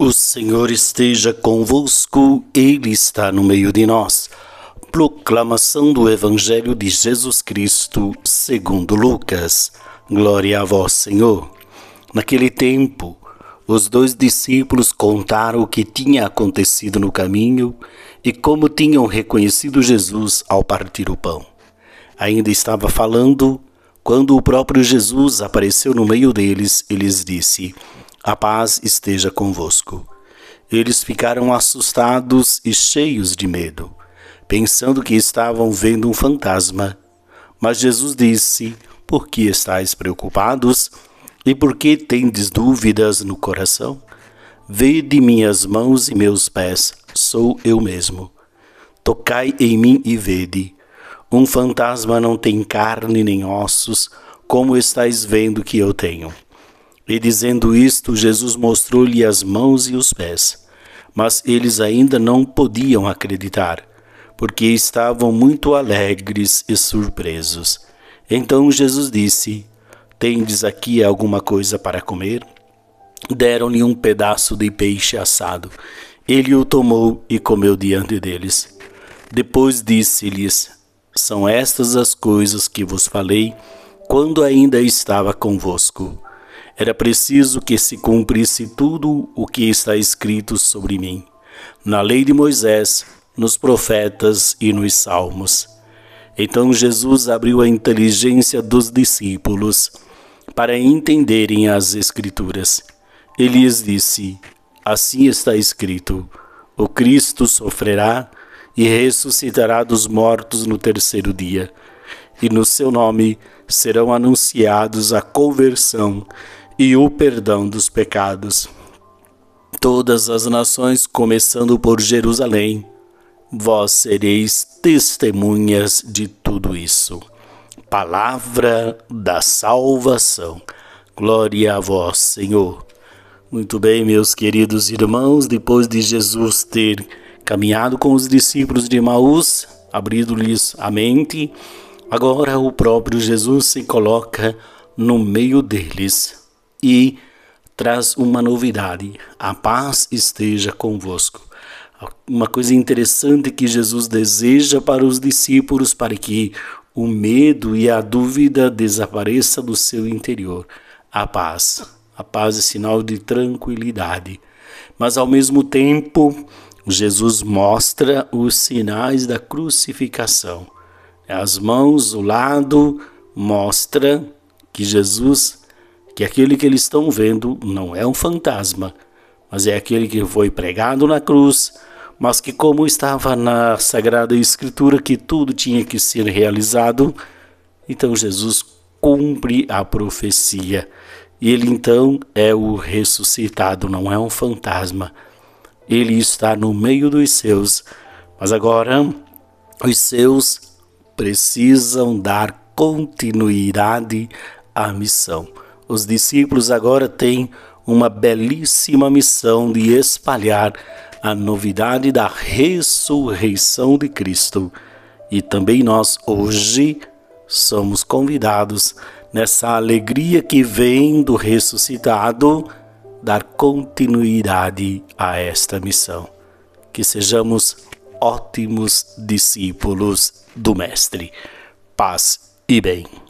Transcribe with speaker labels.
Speaker 1: O Senhor esteja convosco, Ele está no meio de nós. Proclamação do Evangelho de Jesus Cristo, segundo Lucas. Glória a vós, Senhor. Naquele tempo, os dois discípulos contaram o que tinha acontecido no caminho e como tinham reconhecido Jesus ao partir o pão. Ainda estava falando quando o próprio Jesus apareceu no meio deles e lhes disse: a paz esteja convosco. Eles ficaram assustados e cheios de medo, pensando que estavam vendo um fantasma. Mas Jesus disse: Por que estáis preocupados? E por que tendes dúvidas no coração? Vede minhas mãos e meus pés, sou eu mesmo. Tocai em mim e vede. Um fantasma não tem carne nem ossos, como estáis vendo que eu tenho. E dizendo isto, Jesus mostrou-lhe as mãos e os pés. Mas eles ainda não podiam acreditar, porque estavam muito alegres e surpresos. Então Jesus disse: Tendes aqui alguma coisa para comer? Deram-lhe um pedaço de peixe assado. Ele o tomou e comeu diante deles. Depois disse-lhes: São estas as coisas que vos falei quando ainda estava convosco era preciso que se cumprisse tudo o que está escrito sobre mim, na lei de Moisés, nos profetas e nos salmos. Então Jesus abriu a inteligência dos discípulos para entenderem as Escrituras. Ele lhes disse: Assim está escrito: O Cristo sofrerá e ressuscitará dos mortos no terceiro dia, e no seu nome serão anunciados a conversão e o perdão dos pecados. Todas as nações, começando por Jerusalém, vós sereis testemunhas de tudo isso. Palavra da salvação. Glória a vós, Senhor. Muito bem, meus queridos irmãos, depois de Jesus ter caminhado com os discípulos de Maús, abrindo-lhes a mente, agora o próprio Jesus se coloca no meio deles e traz uma novidade: a paz esteja convosco. Uma coisa interessante que Jesus deseja para os discípulos para que o medo e a dúvida desapareça do seu interior. A paz. A paz é sinal de tranquilidade. Mas ao mesmo tempo, Jesus mostra os sinais da crucificação. As mãos, o lado, mostra que Jesus que aquele que eles estão vendo não é um fantasma, mas é aquele que foi pregado na cruz, mas que, como estava na Sagrada Escritura que tudo tinha que ser realizado, então Jesus cumpre a profecia. Ele então é o ressuscitado, não é um fantasma. Ele está no meio dos seus, mas agora os seus precisam dar continuidade à missão. Os discípulos agora têm uma belíssima missão de espalhar a novidade da ressurreição de Cristo. E também nós hoje somos convidados nessa alegria que vem do ressuscitado dar continuidade a esta missão. Que sejamos ótimos discípulos do Mestre. Paz e bem.